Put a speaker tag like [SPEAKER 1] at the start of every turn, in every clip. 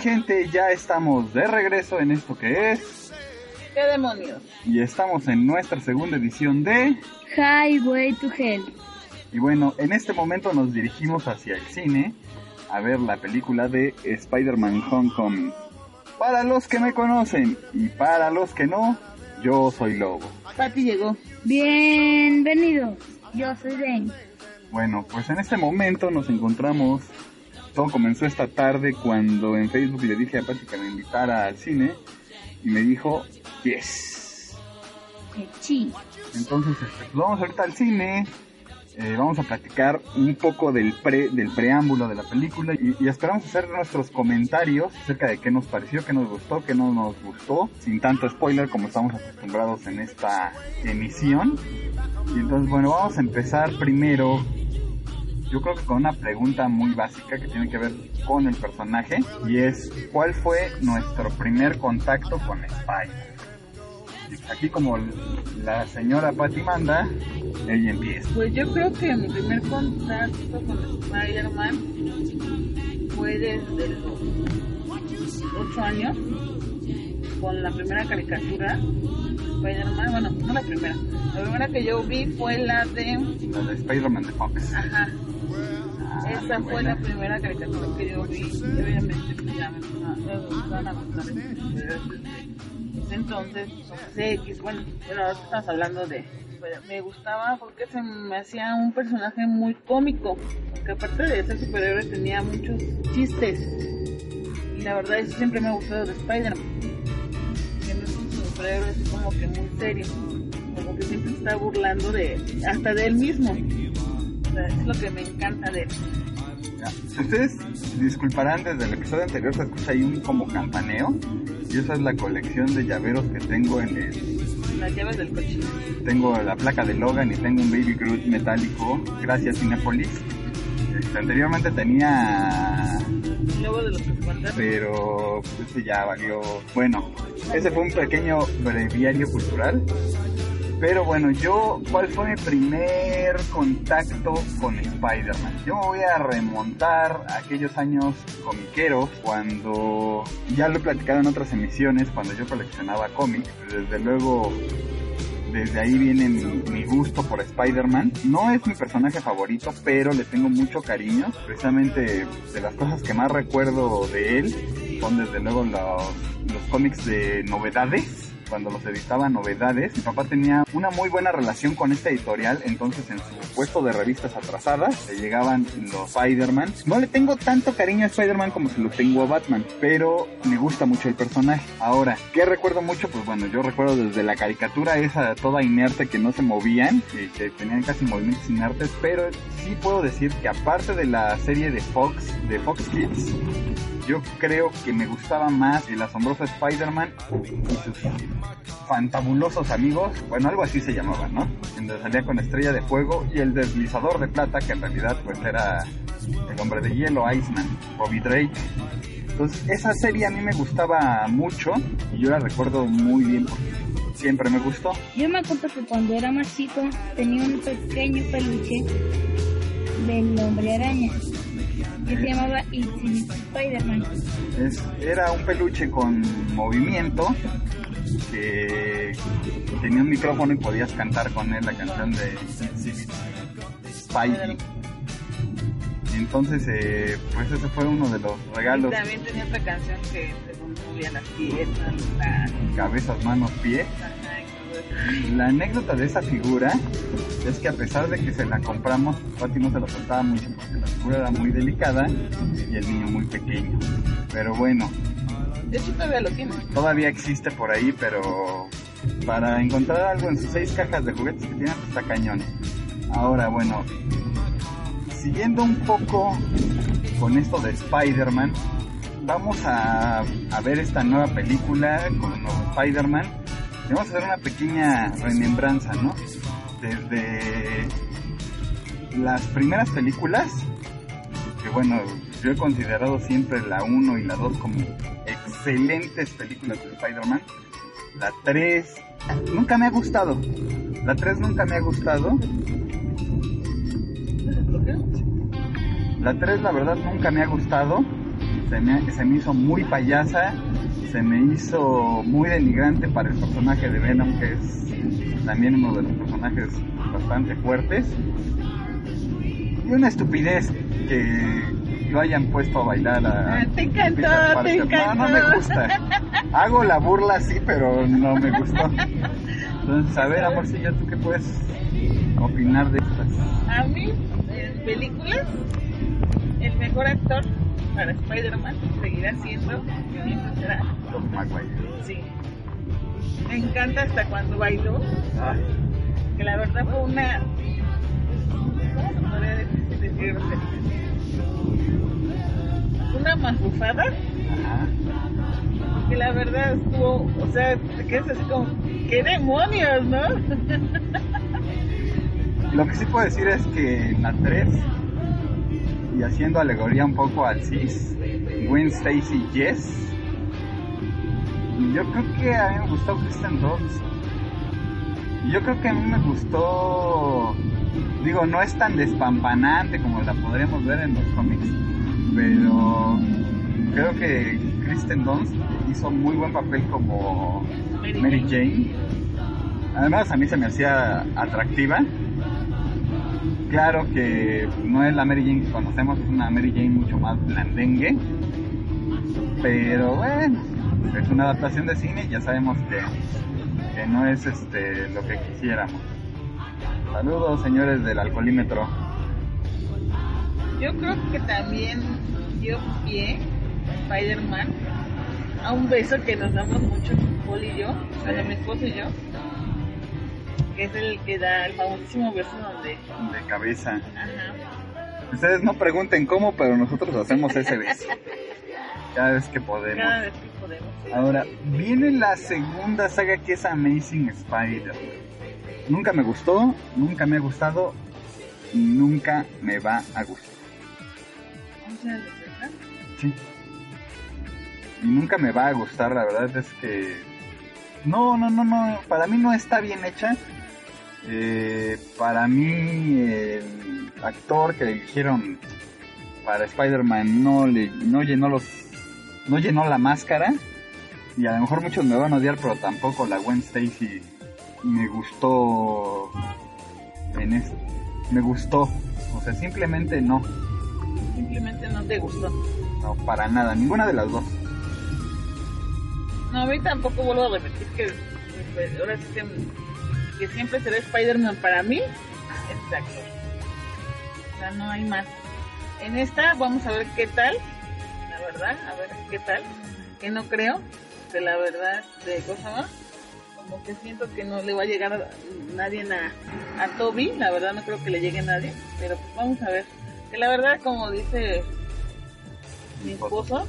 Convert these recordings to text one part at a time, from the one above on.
[SPEAKER 1] Gente? Ya estamos de regreso en esto que es
[SPEAKER 2] ¿Qué demonios?
[SPEAKER 1] y estamos en nuestra segunda edición de
[SPEAKER 3] Highway to Hell.
[SPEAKER 1] y bueno, en este momento nos dirigimos hacia el cine a ver la película de Spider-Man Homecoming. Para los que me conocen y para los que no, yo soy Lobo.
[SPEAKER 2] Patty llegó.
[SPEAKER 3] Bienvenidos. Yo soy Dane.
[SPEAKER 1] Bueno, pues en este momento nos encontramos. Todo comenzó esta tarde cuando en Facebook le dije a Pati que me invitara al cine y me dijo, yes.
[SPEAKER 3] Chi.
[SPEAKER 1] Entonces, este, pues vamos ahorita al cine. eh, vamos a platicar un poco del pre, del preámbulo de la película y, y esperamos hacer nuestros comentarios acerca de qué nos pareció, qué nos gustó, qué no nos gustó, sin tanto spoiler como estamos acostumbrados en esta emisión. Y entonces, bueno, vamos a empezar primero, yo creo que con una pregunta muy básica que tiene que ver con el personaje y es, ¿cuál fue nuestro primer contacto con Spider? Aquí como la señora Patty manda, ella empieza.
[SPEAKER 2] Pues yo creo que mi primer contacto con Spider-Man fue desde los 8 años con la primera caricatura Spider-Man, bueno, no la primera, la primera que yo vi fue la de,
[SPEAKER 1] La de Spider-Man de Fox.
[SPEAKER 2] ajá, esa fue la primera caricatura que yo vi, obviamente pues, ya me empezaron- a gustar entonces, X, bueno, bueno, ahora estamos hablando de, bueno, me gustaba porque se me hacía un personaje muy cómico, porque aparte de ser superhéroe tenía muchos chistes, y la verdad eso siempre me ha gustado de Spider-Man, no es un superhéroe es como que muy serio, como que siempre está burlando de, hasta de él mismo, es lo que me encanta de él.
[SPEAKER 1] Si ustedes disculparán, desde el episodio anterior se escucha ahí un como campaneo. Y esa es la colección de llaveros que tengo en el...
[SPEAKER 2] Las llaves del coche.
[SPEAKER 1] Tengo la placa de Logan y tengo un Baby Groot metálico. Gracias Cinepolis. Este, anteriormente tenía...
[SPEAKER 2] Luego de los 50
[SPEAKER 1] Pero pues, ese ya valió... Bueno, ese fue un pequeño breviario cultural. Pero bueno, yo, ¿cuál fue mi primer contacto con Spider-Man? Yo me voy a remontar a aquellos años comiqueros, cuando ya lo he platicado en otras emisiones, cuando yo coleccionaba cómics. Desde luego, desde ahí viene mi, mi gusto por Spider-Man. No es mi personaje favorito, pero le tengo mucho cariño. Precisamente de las cosas que más recuerdo de él son desde luego los, los cómics de novedades cuando los editaba Novedades, mi papá tenía una muy buena relación con esta editorial, entonces en su puesto de revistas atrasadas le llegaban los Spider-Man. No le tengo tanto cariño a Spider-Man como se lo tengo a Batman, pero me gusta mucho el personaje. Ahora, ¿qué recuerdo mucho? Pues bueno, yo recuerdo desde la caricatura esa toda inerte que no se movían, y que tenían casi movimientos inertes, pero sí puedo decir que aparte de la serie de Fox, de Fox Kids, yo creo que me gustaba más el asombroso Spider-Man y sus fantabulosos amigos, bueno, algo así se llamaba, ¿no? Donde salía con Estrella de Fuego y el deslizador de plata, que en realidad pues era el hombre de hielo, Iceman, Bobby Drake. Entonces, esa serie a mí me gustaba mucho y yo la recuerdo muy bien porque siempre me gustó.
[SPEAKER 3] Yo me acuerdo que cuando era más chico tenía un pequeño peluche del hombre araña que se llamaba Infinite Spider-Man.
[SPEAKER 1] Era un peluche con movimiento que tenía un micrófono y podías cantar con él la canción de Spidey. Y entonces, eh, pues ese fue uno de los
[SPEAKER 2] Y
[SPEAKER 1] regalos,
[SPEAKER 2] también tenía otra canción que según movía las piernas, las...
[SPEAKER 1] cabezas, manos, pies.
[SPEAKER 2] Y.
[SPEAKER 1] La anécdota de esa figura es que a pesar de que se la compramos, no se la soltaba mucho porque la figura era muy delicada y el niño muy pequeño. Pero bueno,
[SPEAKER 2] De hecho todavía lo tiene.
[SPEAKER 1] todavía existe por ahí, pero para encontrar algo en sus seis cajas de juguetes que tienen está cañón. Ahora, bueno, siguiendo un poco con esto de Spider-Man, vamos a, a ver esta nueva película con Spider-Man. Vamos a hacer una pequeña remembranza, ¿no? Desde las primeras películas, que bueno, yo he considerado siempre la 1 y la 2 como excelentes películas de Spider-Man. La 3 nunca me ha gustado. La 3 nunca me ha gustado. La 3 la verdad nunca me ha gustado. Se me, se me hizo muy payasa. Se me hizo muy denigrante para el personaje de Venom, que es también uno de los personajes bastante fuertes. Y una estupidez que lo hayan puesto a bailar a...
[SPEAKER 2] Ah, te encantó, te encantó.
[SPEAKER 1] No, no me gusta. Hago la burla sí, pero no me gustó. Entonces, a ver, amorcillo, ¿tú qué puedes opinar de estas?
[SPEAKER 2] A mí, en películas, el mejor actor para Spider-Man seguirá siendo, sí. Me encanta hasta cuando bailó, que la verdad fue una... ¿Cómo se podría decir? decir una mafufada,
[SPEAKER 1] Ajá.
[SPEAKER 2] que la verdad estuvo, o sea, te quedas así como, ¿qué demonios, no?
[SPEAKER 1] Lo que sí puedo decir es que en la 3, y haciendo alegoría un poco al CIS, Gwen Stacy Yes, yo creo que a mí me gustó Kristen Dunst. Yo creo que a mí me gustó, digo, no es tan despampanante como la podremos ver en los cómics, pero creo que Kristen Dunst hizo muy buen papel como
[SPEAKER 2] Mary. Jane.
[SPEAKER 1] Además a mí se me hacía atractiva. Claro que no es la Mary Jane que conocemos, es una Mary Jane mucho más blandengue. Pero bueno, es una adaptación de cine y ya sabemos que, que no es este lo que quisiéramos. Saludos señores del alcoholímetro.
[SPEAKER 2] Yo creo que también dio pie Spider-Man a un beso que nos damos mucho Paul y yo, bueno, mi esposo y yo, que es el que da el famosísimo beso donde,
[SPEAKER 1] De cabeza.
[SPEAKER 2] ajá,
[SPEAKER 1] Ustedes no pregunten cómo, pero nosotros hacemos ese beso. Cada vez que podemos.
[SPEAKER 2] cada vez que podemos.
[SPEAKER 1] Ahora, viene la segunda saga que es Amazing Spider. Nunca me gustó, nunca me ha gustado y nunca me va a gustar. Sí. Y nunca me va a gustar, la verdad es que... No, no, no, no, para mí no está bien hecha. Eh, para mí el actor que eligieron para Spider-Man no, le, no llenó los... No llenó la máscara. Y a lo mejor muchos me van a odiar, pero tampoco la Gwen Stacy me gustó en esto. Me gustó. O sea, simplemente no.
[SPEAKER 2] simplemente no te gustó.
[SPEAKER 1] No, para nada. Ninguna de las dos.
[SPEAKER 2] No, a mí tampoco vuelvo a repetir que pues, ahora sí que, que siempre será Spider-Man para mí, actor. O sea, no hay más. En esta vamos a ver qué tal, verdad, a ver qué tal, que no creo, que la verdad, de cosa más, como que siento que no le va a llegar a nadie a, a Toby, la verdad no creo que le llegue a nadie, pero pues vamos a ver. Que la verdad, como dice mi esposo,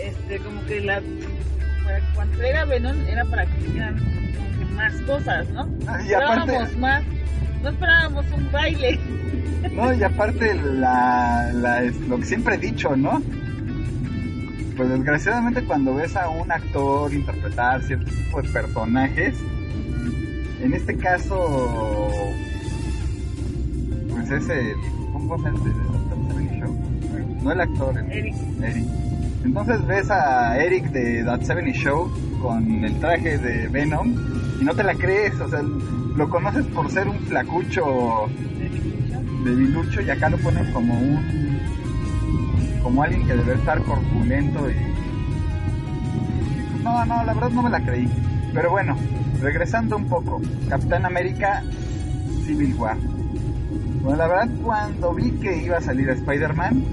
[SPEAKER 2] este, como que la cuando era Venom era para que hicieran más cosas, ¿no?
[SPEAKER 1] Ah, y aparte-
[SPEAKER 2] Esperábamos más, no esperábamos un baile.
[SPEAKER 1] No, y aparte la, la- lo que siempre he dicho, ¿no? Pues desgraciadamente cuando ves a un actor interpretar cierto tipo de personajes, en este caso, pues es el, ¿cómo llama? El Seven Show. No el actor, el
[SPEAKER 2] Eric.
[SPEAKER 1] Eric. Entonces ves a Eric de That 70 Show con el traje de Venom y no te la crees, o sea, lo conoces por ser un flacucho debilucho y acá lo ponen como un como alguien que debe estar corpulento y, no, no, la verdad no me la creí. Pero bueno, regresando un poco, Capitán América Civil War. Bueno, la verdad cuando vi que iba a salir Spider-Man,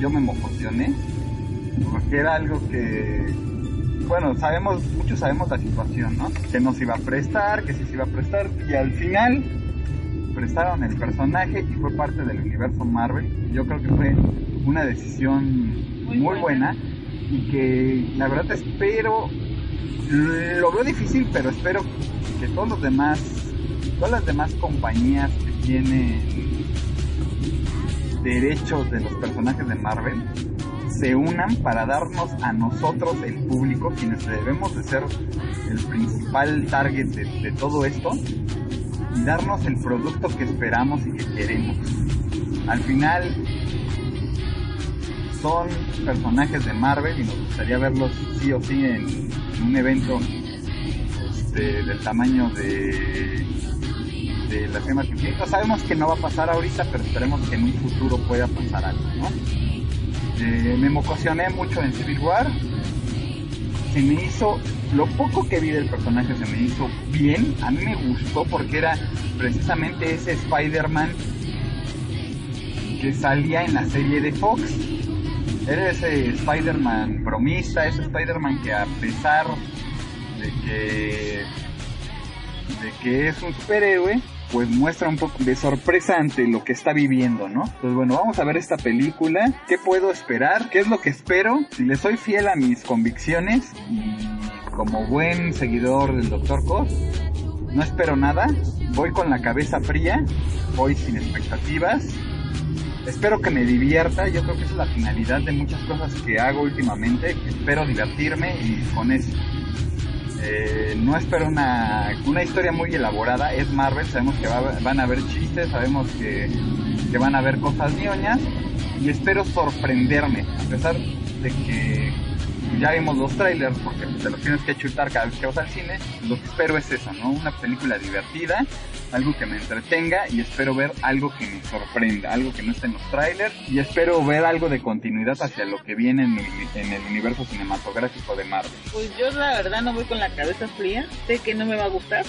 [SPEAKER 1] yo me emocioné porque era algo que bueno, sabemos, muchos sabemos la situación, ¿no? Que no se iba a prestar, que sí se iba a prestar y al final prestaron el personaje y fue parte del universo Marvel. Y Yo creo que fue una decisión muy,
[SPEAKER 2] Muy
[SPEAKER 1] buena.
[SPEAKER 2] buena.
[SPEAKER 1] y que la verdad espero, lo veo difícil, pero espero que todos los demás, todas las demás compañías que tienen derechos de los personajes de Marvel se unan para darnos a nosotros, el público, quienes debemos de ser el principal target de, de todo esto, y darnos el producto que esperamos y que queremos. Al final son personajes de Marvel y nos gustaría verlos sí o sí en, un evento del tamaño de, las gemas infinitas. Sabemos que no va a pasar ahorita, pero esperemos que en un futuro pueda pasar algo. Eh, me emocioné mucho en Civil War. Se me hizo, lo poco que vi del personaje se me hizo bien. A mí me gustó porque era precisamente ese Spider-Man que salía en la serie de Fox. Era ese Spider-Man bromista, ese Spider-Man que a pesar de que, de que es un superhéroe, pues muestra un poco de sorpresa ante lo que está viviendo, ¿no? Pues bueno, vamos a ver esta película. ¿Qué puedo esperar? ¿Qué es lo que espero? Si le soy fiel a mis convicciones y como buen seguidor del Dr. Cos, no espero nada. Voy con la cabeza fría, voy sin expectativas. Espero que me divierta, yo creo que esa es la finalidad de muchas cosas que hago últimamente. Espero divertirme y con eso. Eh, no espero una, una historia muy elaborada, es Marvel, sabemos que va- van a haber chistes, sabemos que, que van a haber cosas ñoñas y espero sorprenderme, a pesar de que ya vimos los trailers porque te los tienes que chutar cada vez que vas al cine, lo que espero es eso, ¿no? Una película divertida, algo que me entretenga y espero ver algo que me sorprenda, algo que no esté en los trailers y espero ver algo de continuidad hacia lo que viene en el, en el universo cinematográfico de Marvel.
[SPEAKER 2] Pues yo la verdad no voy con la cabeza fría. Sé que no me va a gustar.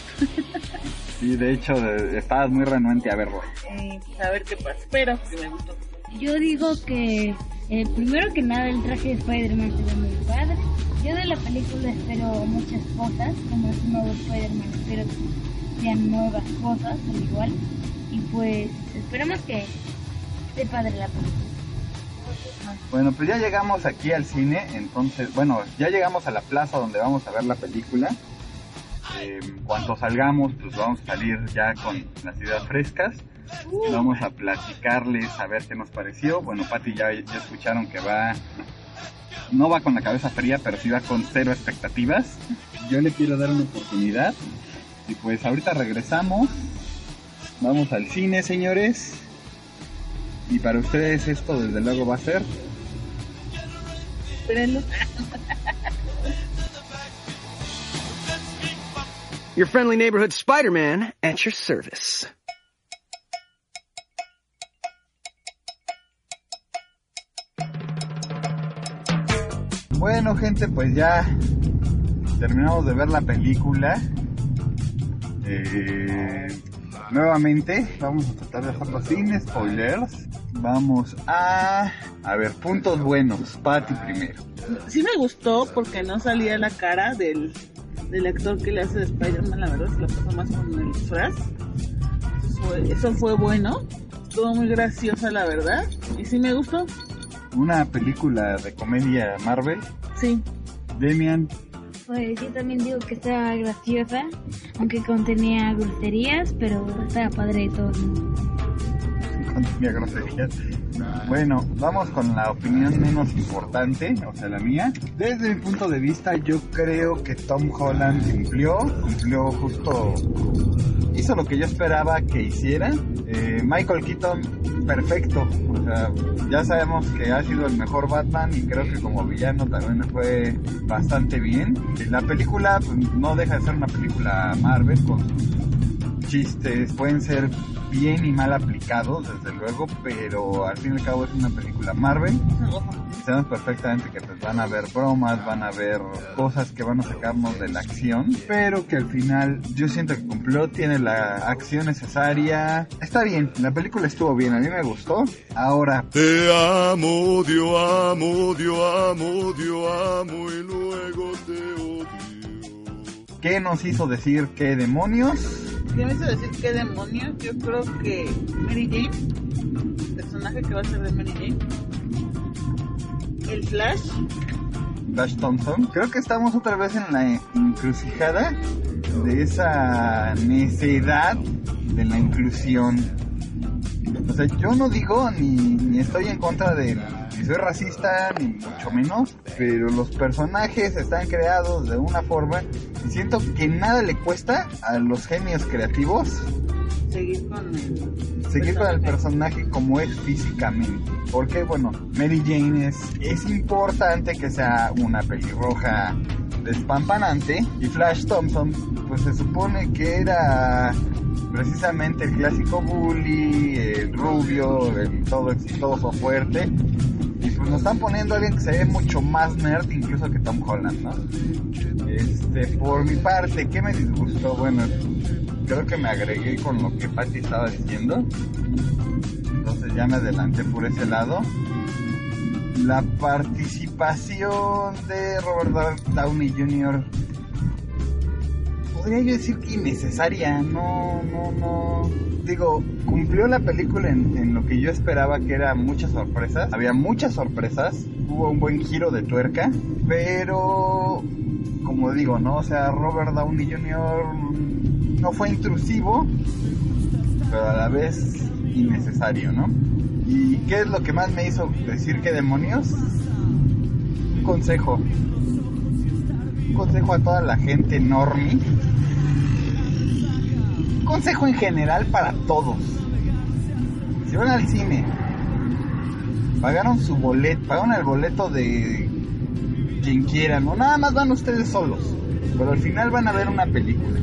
[SPEAKER 1] Sí, de hecho, estabas muy renuente a verlo.
[SPEAKER 2] Eh, a ver qué pasa. Pero que me gustó.
[SPEAKER 3] Yo digo que eh, primero que nada el traje de Spider-Man se ve muy padre. Yo de la película espero muchas cosas, como es un nuevo Spider-Man, espero que sean nuevas cosas, al igual. Y pues esperemos que esté padre la película.
[SPEAKER 1] Bueno, pues ya llegamos aquí al cine, entonces, bueno, ya llegamos a la plaza donde vamos a ver la película. Eh, cuando salgamos, pues vamos a salir ya con las ideas frescas. Vamos a platicarles a ver qué nos pareció. Bueno, Pati ya, ya escucharon que va, no va con la cabeza fría, pero sí va con cero expectativas. Yo le quiero dar una oportunidad. Y pues ahorita regresamos. Vamos al cine, señores. Y para ustedes esto desde luego va a ser
[SPEAKER 2] Espérenlo.
[SPEAKER 4] Your friendly neighborhood Spider-Man at your service.
[SPEAKER 1] Bueno, gente, pues ya terminamos de ver la película. Eh, nuevamente, vamos a tratar de hacerlo sin spoilers. Vamos a... A ver, puntos buenos. Patty primero.
[SPEAKER 2] Sí me gustó porque no salía la cara del, del actor que le hace de Spider-Man, la verdad, se la pasó más con el disfraz. Eso fue, bueno. Estuvo muy graciosa, la verdad. Y sí me gustó.
[SPEAKER 1] Una película de comedia Marvel.
[SPEAKER 2] Sí.
[SPEAKER 1] Demian,
[SPEAKER 3] Pues yo también digo que estaba graciosa, aunque contenía groserías, pero estaba padre y todo.
[SPEAKER 1] contenía groserías. Bueno, vamos con la opinión menos importante, o sea, la mía. Desde mi punto de vista, yo creo que Tom Holland cumplió, cumplió justo, hizo lo que yo esperaba que hiciera. Eh, Michael Keaton, perfecto, o sea, ya sabemos que ha sido el mejor Batman y creo que como villano también fue bastante bien. La película pues, no deja de ser una película Marvel con chistes, pueden ser bien y mal aplicados, desde luego, pero al fin y al cabo es una película Marvel. Sabemos perfectamente que pues, van a haber bromas, van a haber cosas que van a sacarnos de la acción, pero que al final yo siento que cumplió, tiene la acción necesaria. Está bien, la película estuvo bien, a mí me gustó. Ahora,
[SPEAKER 5] Te amo, yo amo, yo amo, yo amo y luego te odio.
[SPEAKER 1] ¿qué nos hizo decir qué demonios?
[SPEAKER 2] ¿Qué me hizo decir qué demonios? Yo creo que Mary Jane, el personaje que va a ser de Mary Jane, el Flash,
[SPEAKER 1] Flash Thompson. Creo que estamos otra vez en la encrucijada de esa necesidad de la inclusión. O sea, yo no digo ni, ni estoy en contra de soy racista ni mucho menos, pero los personajes están creados de una forma y siento que nada le cuesta a los genios creativos
[SPEAKER 2] seguir con el
[SPEAKER 1] seguir con el personaje como es físicamente. Porque, bueno, Mary Jane es, es importante que sea una pelirroja despampanante y Flash Thompson, pues se supone que era precisamente el clásico bully, el rubio, el todo exitoso, fuerte. Pues nos están poniendo a alguien que se ve mucho más nerd incluso que Tom Holland, ¿no? Este, por mi parte, ¿qué me disgustó? Bueno, creo que me agregué con lo que Patty estaba diciendo. Entonces ya me adelanté por ese lado. La participación de Robert Downey Jr. Podría yo decir que innecesaria, no, no, no. Digo, cumplió la película en, lo que yo esperaba que era muchas sorpresas. Había muchas sorpresas, hubo un buen giro de tuerca, pero como digo, ¿no? O sea, Robert Downey Jr. no fue intrusivo, pero a la vez innecesario, ¿no? ¿Y qué es lo que más me hizo decir que demonios? Un consejo. Un consejo a toda la gente normie. Un consejo en general para todos. Si van al cine, pagaron su boleto, pagaron el boleto de quien quieran, no nada más van ustedes solos, pero al final van a ver una película.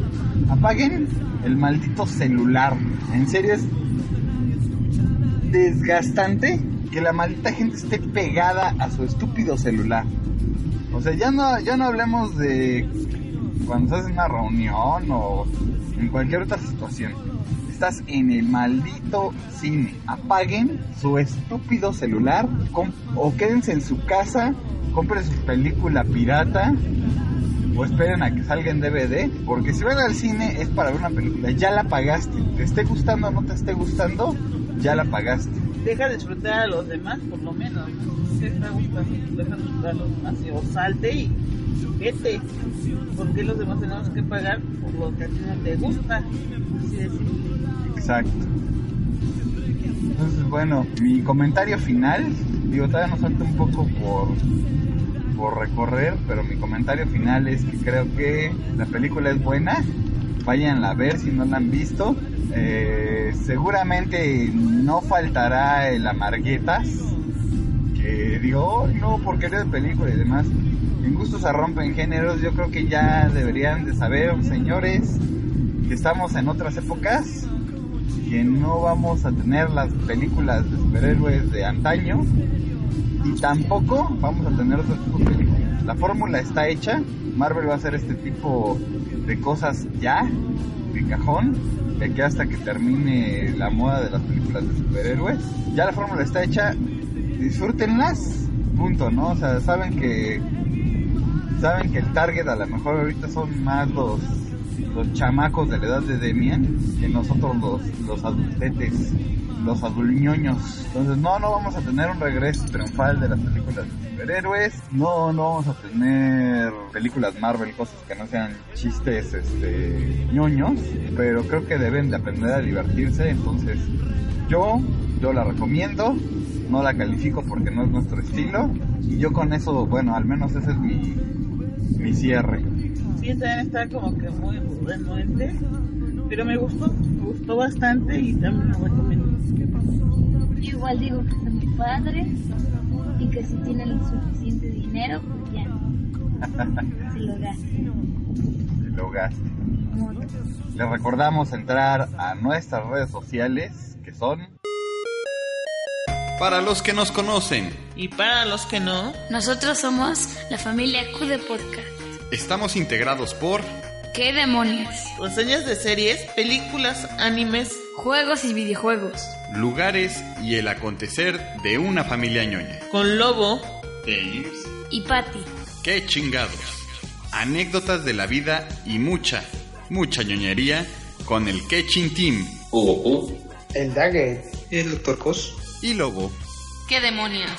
[SPEAKER 1] Apaguen el maldito celular. En serio es desgastante que la maldita gente esté pegada a su estúpido celular. O sea, ya no, ya no hablemos de cuando estás en una reunión o en cualquier otra situación. Estás en el maldito cine. Apaguen su estúpido celular o quédense en su casa, compren su película pirata o esperen a que salga en DVD. Porque si van al cine es para ver una película. Ya la pagaste. Te esté gustando o no te esté gustando, ya la pagaste.
[SPEAKER 2] Deja de disfrutar a los demás, por lo menos. Te está deja de disfrutar a los demás o salte y vete. Porque los demás tenemos que pagar por lo que a ti no te gusta. Así.
[SPEAKER 1] Exacto. Entonces, bueno, mi comentario final, digo, todavía nos falta un poco por, por recorrer, pero mi comentario final es que creo que la película es buena, váyanla a ver si no la han visto. Eh, seguramente no faltará el amarguetas, que digo, "Ay, no, porquería de película y demás. En gustos se rompen géneros, yo creo que ya deberían de saber, señores, que estamos en otras épocas, que no vamos a tener las películas de superhéroes de antaño y tampoco vamos a tener otro tipo de películas. La fórmula está hecha, Marvel va a hacer este tipo de cosas ya, de cajón, de aquí hasta que termine la moda de las películas de superhéroes. Ya la fórmula está hecha, disfrútenlas, punto, ¿no? O sea, saben que saben que el target a lo mejor ahorita son más los los chamacos de la edad de Demian que nosotros los, los adultetes, los adulñoños. Entonces no, no vamos a tener un regreso triunfal de las películas de superhéroes, no, no vamos a tener películas Marvel, cosas que no sean chistes este, ñoños, pero creo que deben de aprender a divertirse, entonces yo, yo la recomiendo, no la califico porque no es nuestro estilo, y yo con eso, bueno, al menos ese es mi, mi cierre.
[SPEAKER 2] Sí, también está como que muy renuente, pero me gustó, me gustó bastante y también lo recomiendo.
[SPEAKER 3] Yo igual digo que está muy padre y que si tienen el suficiente dinero, pues ya se lo gasten.
[SPEAKER 1] y lo gaste.
[SPEAKER 3] Como otros.
[SPEAKER 1] Les recordamos entrar a nuestras redes sociales, que son...
[SPEAKER 6] Para los que nos conocen,
[SPEAKER 2] Y para los que no,
[SPEAKER 7] Nosotros somos la familia Q de Podcast.
[SPEAKER 6] estamos integrados por
[SPEAKER 7] ¿Qué demonios?
[SPEAKER 2] reseñas de series, películas, animes,
[SPEAKER 7] Juegos y videojuegos.
[SPEAKER 6] lugares y el acontecer de una familia ñoña.
[SPEAKER 2] con Lobo,
[SPEAKER 6] Games.
[SPEAKER 7] Y Patty.
[SPEAKER 6] ¡Qué chingados! Anécdotas de la vida y mucha, mucha ñoñería con el Ketching Team
[SPEAKER 8] El Daggett. El Doctor Cos.
[SPEAKER 6] y Lobo.
[SPEAKER 7] ¿Qué demonios?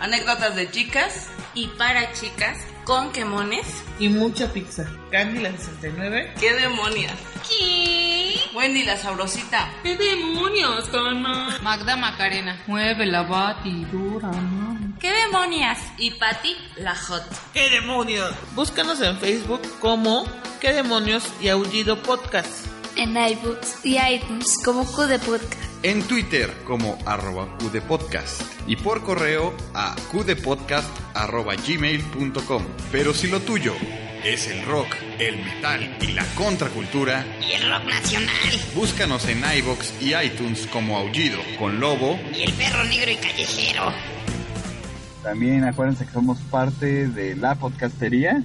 [SPEAKER 9] Anécdotas de chicas
[SPEAKER 7] Y para chicas, con quemones.
[SPEAKER 2] y mucha pizza. Candy la 69,
[SPEAKER 9] ¿Qué demonios?
[SPEAKER 7] ¿Qué?
[SPEAKER 9] Wendy la sabrosita.
[SPEAKER 7] ¿Qué demonios, Cana?
[SPEAKER 9] Magda Macarena. Mueve la batidura, mami.
[SPEAKER 7] ¿Qué demonios? Y Patty, la hot.
[SPEAKER 2] ¡Qué demonios! Búscanos en Facebook como ¿Qué demonios? y Aullido Podcast.
[SPEAKER 7] En iBooks y iTunes como Q de Podcast.
[SPEAKER 6] En Twitter como arroba qdepodcast y por correo a qdepodcast arroba gmail.com. Pero si lo tuyo es el rock, el metal y la contracultura,
[SPEAKER 7] Y el rock nacional.
[SPEAKER 6] búscanos en iBox y iTunes como Aullido con Lobo
[SPEAKER 7] Y el perro negro y callejero.
[SPEAKER 1] También acuérdense que somos parte de la podcastería.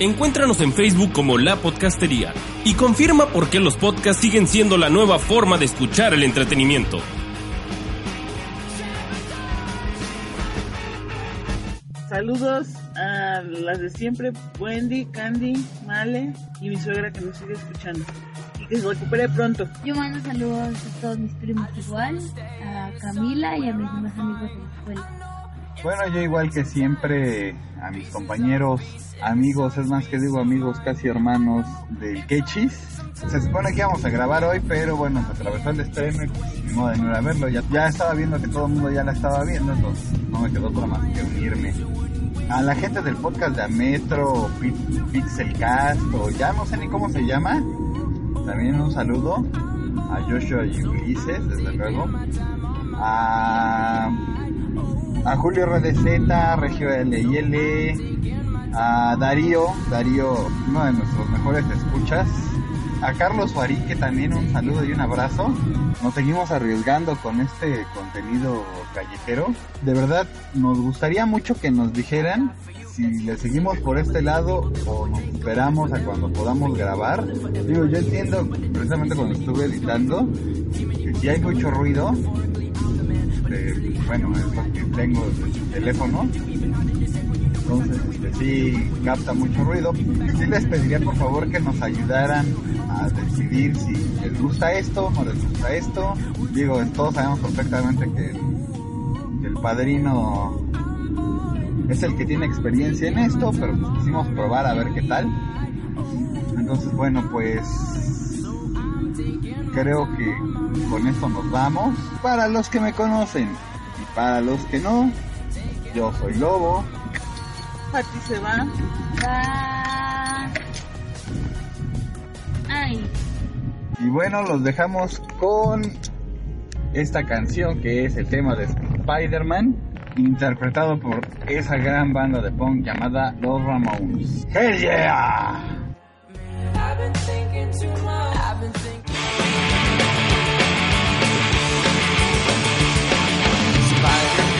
[SPEAKER 10] Encuéntranos en Facebook como La Podcastería y confirma por qué los podcasts siguen siendo la nueva forma de escuchar el entretenimiento.
[SPEAKER 2] Saludos a las de siempre, Wendy, Candy, Male y mi suegra que nos sigue escuchando. Y que se recupere pronto.
[SPEAKER 3] Yo mando saludos a todos mis primos igual, a Camila y a mis demás amigos de la escuela.
[SPEAKER 1] Bueno, yo igual que siempre a mis compañeros, amigos, es más que digo amigos, casi hermanos del Quechis. Se supone que íbamos a grabar hoy, pero bueno, se atravesó el estreno y pues de no ir a verlo. Ya, estaba viendo que todo el mundo ya la estaba viendo, entonces no me quedó otra más que unirme. A la gente del podcast de Ametro, Pi- Pixelcast, o ya no sé ni cómo se llama, también un saludo a Joshua y Ulises, desde luego. A a Julio RDZ, Regio LIL, a Darío, Darío, uno de nuestros mejores escuchas, a Carlos Suarique también un saludo y un abrazo. Nos seguimos arriesgando con este contenido callejero. De verdad, nos gustaría mucho que nos dijeran si le seguimos por este lado o nos esperamos a cuando podamos grabar. Digo, yo entiendo, precisamente cuando estuve editando, que si hay mucho ruido, este, bueno, es lo que tengo desde el teléfono. Entonces, este, sí capta mucho ruido. Sí les pediría por favor que nos ayudaran a decidir si les gusta esto o no les gusta esto. Digo, todos sabemos perfectamente que, que el padrino es el que tiene experiencia en esto, pero pues quisimos probar a ver qué tal. Entonces, bueno, pues creo que con esto nos vamos. Para los que me conocen y para los que no, yo soy Lobo.
[SPEAKER 2] Pati se va.
[SPEAKER 3] Va. Ay,
[SPEAKER 1] Y bueno, los dejamos con esta canción que es el tema de Spider-Man, interpretado por esa gran banda de punk llamada Los Ramones. ¡Hell yeah!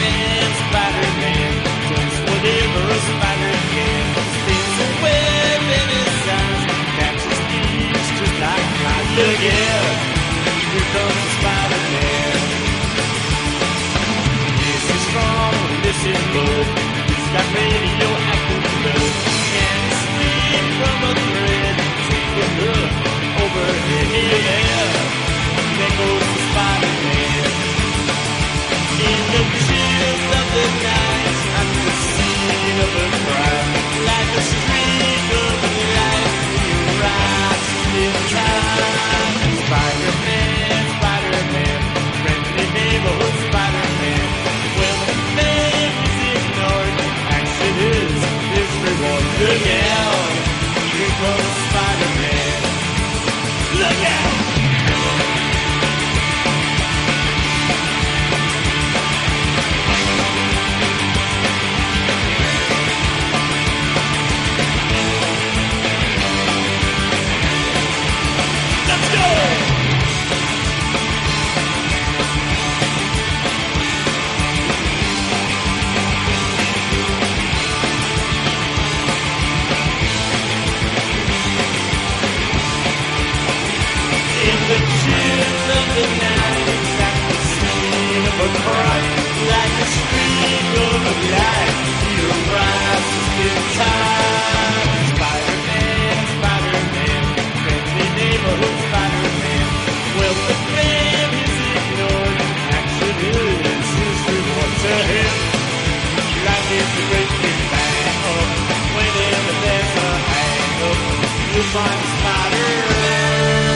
[SPEAKER 11] Man, Spider Man, does whatever a spider can. Web in his eyes, catches thieves just like Here comes This is strong, this is low. He's got radio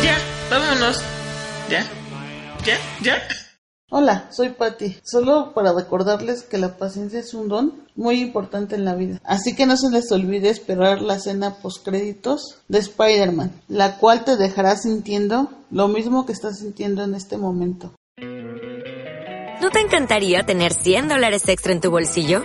[SPEAKER 2] Ya, vámonos. Ya, ya, ya. Hola, soy Patty. Solo para recordarles que la paciencia es un don muy importante en la vida. Así que no se les olvide esperar la escena postcréditos de Spider-Man, la cual te dejará sintiendo lo mismo que estás sintiendo en este momento.
[SPEAKER 12] ¿No te encantaría tener 100 dólares extra en tu bolsillo?